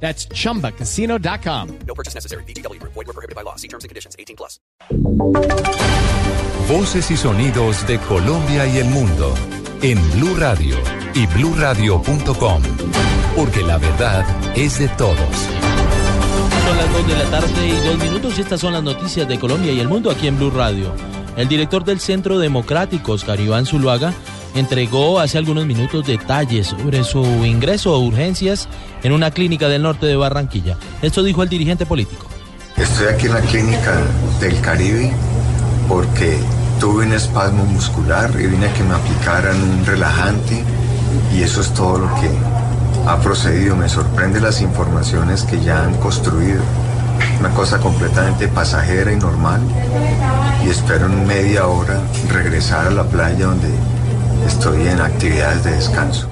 That's chumbacasino.com. No purchase necessary. BGW. Void were prohibited by law. See terms and conditions. 18 plus. Voces y sonidos de Colombia y el mundo en Blue Radio y bluradio.com. Porque la verdad es de todos. Son las 2 de la tarde y dos minutos y estas son las noticias de Colombia y el mundo aquí en Blue Radio. El director del Centro Democrático, Oscar Iván Zuluaga, entregó hace algunos minutos detalles sobre su ingreso a urgencias en una clínica del norte de Barranquilla. Esto dijo el dirigente político. Estoy aquí en la clínica del Caribe porque tuve un espasmo muscular y vine a que me aplicaran un relajante y eso es todo lo que ha procedido. Me sorprende las informaciones que ya han construido. Una cosa completamente pasajera y normal y espero en media hora regresar a la playa donde estoy en actividades de descanso.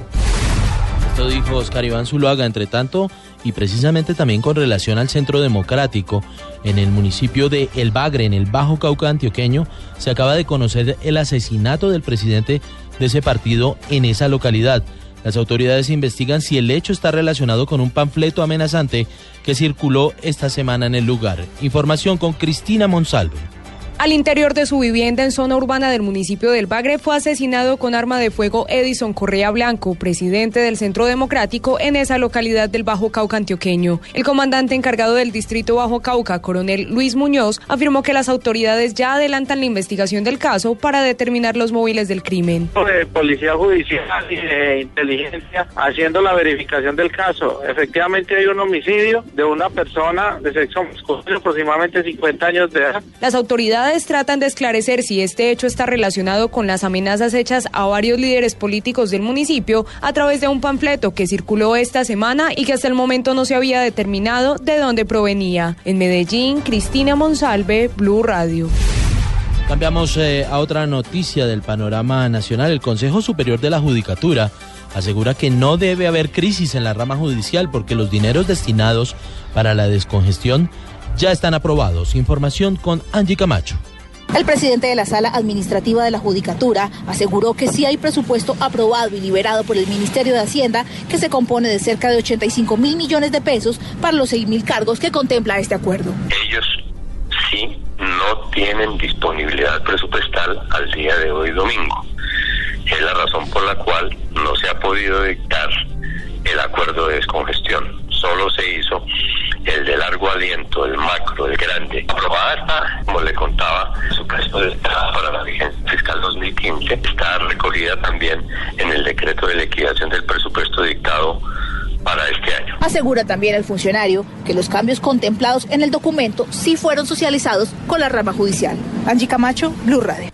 Esto dijo Oscar Iván Zuluaga, entre tanto, y precisamente también con relación al Centro Democrático, en el municipio de El Bagre, en el Bajo Cauca antioqueño, se acaba de conocer el asesinato del presidente de ese partido en esa localidad. Las autoridades investigan si el hecho está relacionado con un panfleto amenazante que circuló esta semana en el lugar. Información con Cristina Monsalve. Al interior de su vivienda en zona urbana del municipio del Bagre fue asesinado con arma de fuego Edison Correa Blanco, presidente del Centro Democrático en esa localidad del Bajo Cauca antioqueño. El comandante encargado del distrito Bajo Cauca, coronel Luis Muñoz, afirmó que las autoridades ya adelantan la investigación del caso para determinar los móviles del crimen. De policía judicial y de inteligencia haciendo la verificación del caso. Efectivamente hay un homicidio de una persona de sexo masculino, aproximadamente 50 años de edad. Las autoridades tratan de esclarecer si este hecho está relacionado con las amenazas hechas a varios líderes políticos del municipio a través de un panfleto que circuló esta semana y que hasta el momento no se había determinado de dónde provenía. En Medellín, Cristina Monsalve, Blue Radio. Cambiamos eh, a otra noticia del panorama nacional. El Consejo Superior de la Judicatura asegura que no debe haber crisis en la rama judicial porque los dineros destinados para la descongestión ya están aprobados. Información con Angie Camacho. El presidente de la Sala Administrativa de la Judicatura aseguró que sí hay presupuesto aprobado y liberado por el Ministerio de Hacienda que se compone de cerca de 85 mil millones de pesos para los 6 mil cargos que contempla este acuerdo. Ellos sí no tienen disponibilidad presupuestal al día de hoy domingo. Es la razón por la cual no se ha podido dictar el acuerdo de descongestión. Solo se hizo el de largo aliento, el macro, el grande. Aprobada está, como le contaba, su caso de entrada para la vigencia fiscal 2015. Está recogida también en el decreto de liquidación del presupuesto dictado para este año. Asegura también el funcionario que los cambios contemplados en el documento sí fueron socializados con la rama judicial. Angie Camacho, Blue Radio.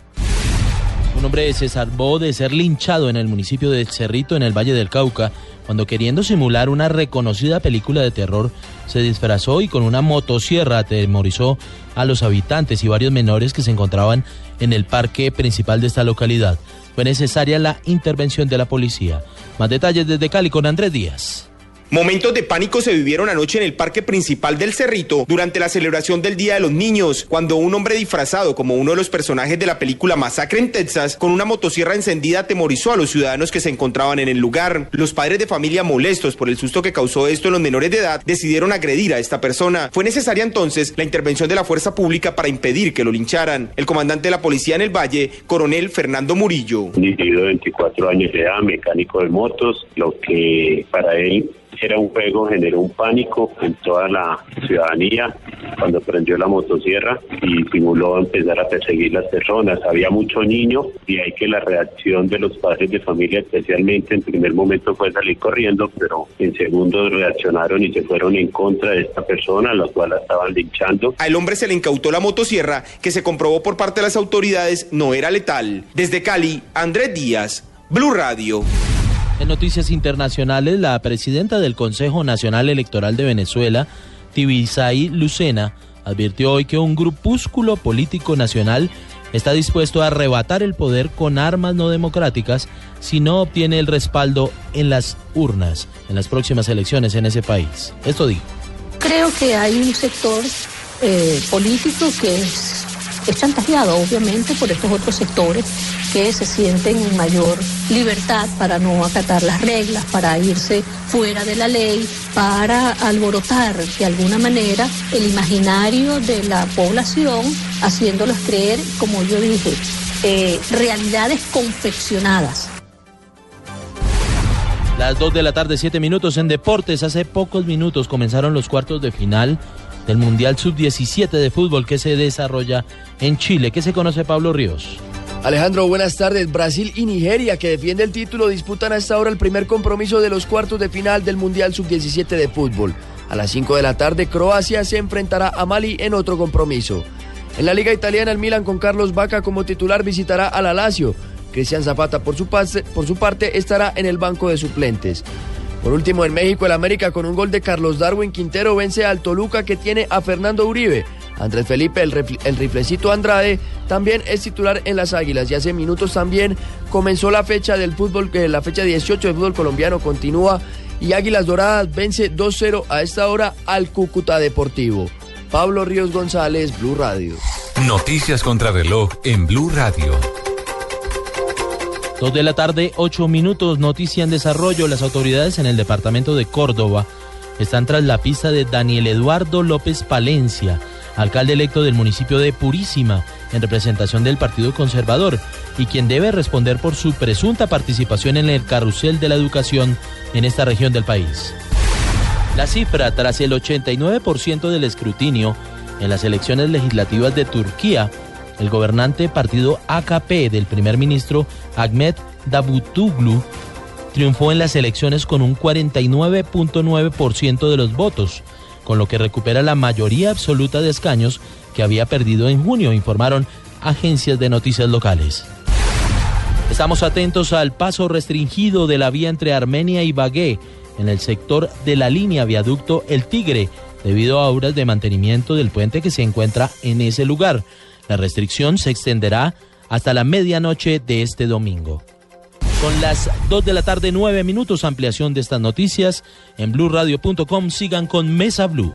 Un hombre se salvó de ser linchado en el municipio de Cerrito, en el Valle del Cauca, cuando queriendo simular una reconocida película de terror, se disfrazó y con una motosierra atemorizó a los habitantes y varios menores que se encontraban en el parque principal de esta localidad. Fue necesaria la intervención de la policía. Más detalles desde Cali con Andrés Díaz. Momentos de pánico se vivieron anoche en el parque principal del Cerrito durante la celebración del Día de los Niños, cuando un hombre disfrazado como uno de los personajes de la película Masacre en Texas, con una motosierra encendida, atemorizó a los ciudadanos que se encontraban en el lugar. Los padres de familia molestos por el susto que causó esto en los menores de edad decidieron agredir a esta persona. Fue necesaria entonces la intervención de la fuerza pública para impedir que lo lincharan. El comandante de la policía en el Valle, coronel Fernando Murillo. Un de 24 años de edad, mecánico de motos, lo que para él era un juego, generó un pánico en toda la ciudadanía cuando prendió la motosierra y simuló empezar a perseguir las personas. Había mucho niño y hay que la reacción de los padres de familia especialmente en primer momento fue salir corriendo, pero en segundo reaccionaron y se fueron en contra de esta persona, a la cual la estaban linchando. Al hombre se le incautó la motosierra que se comprobó por parte de las autoridades no era letal. Desde Cali, Andrés Díaz, Blue Radio. En noticias internacionales, la presidenta del Consejo Nacional Electoral de Venezuela, Tibisay Lucena, advirtió hoy que un grupúsculo político nacional está dispuesto a arrebatar el poder con armas no democráticas si no obtiene el respaldo en las urnas en las próximas elecciones en ese país. Esto dijo. Creo que hay un sector eh, político que es, es chantajeado, obviamente, por estos otros sectores que se sienten en mayor libertad para no acatar las reglas, para irse fuera de la ley, para alborotar de alguna manera el imaginario de la población, haciéndolos creer, como yo dije, eh, realidades confeccionadas. Las 2 de la tarde, 7 minutos en Deportes. Hace pocos minutos comenzaron los cuartos de final del Mundial Sub-17 de fútbol que se desarrolla en Chile. ¿Qué se conoce Pablo Ríos? Alejandro, buenas tardes. Brasil y Nigeria, que defiende el título, disputan a esta hora el primer compromiso de los cuartos de final del Mundial Sub-17 de fútbol. A las 5 de la tarde, Croacia se enfrentará a Mali en otro compromiso. En la Liga Italiana, el Milan con Carlos Vaca como titular visitará a la Lazio. Cristian Zapata, por su parte, estará en el banco de suplentes. Por último, en México, el América con un gol de Carlos Darwin Quintero vence al Toluca que tiene a Fernando Uribe. Andrés Felipe, el, riflecito Andrade, también es titular en las Águilas y hace minutos también comenzó la fecha del fútbol, que la fecha 18 del fútbol colombiano continúa y Águilas Doradas vence 2-0 a esta hora al Cúcuta Deportivo. Pablo Ríos González, Blue Radio. Noticias contra reloj en Blue Radio. Dos de la tarde, ocho minutos, noticia en desarrollo. Las autoridades en el departamento de Córdoba están tras la pista de Daniel Eduardo López Palencia, alcalde electo del municipio de Purísima, en representación del Partido Conservador, y quien debe responder por su presunta participación en el carrusel de la educación en esta región del país. La cifra, tras el 89% del escrutinio en las elecciones legislativas de Turquía, el gobernante partido AKP del primer ministro Ahmet Davutoglu triunfó en las elecciones con un 49.9% de los votos, con lo que recupera la mayoría absoluta de escaños que había perdido en junio, informaron agencias de noticias locales. Estamos atentos al paso restringido de la vía entre Armenia y Bagué en el sector de la línea viaducto El Tigre, debido a obras de mantenimiento del puente que se encuentra en ese lugar. La restricción se extenderá hasta la medianoche de este domingo. Son las 2 de la tarde, 9 minutos. Ampliación de estas noticias en blurradio.com. Sigan con Mesa Blue.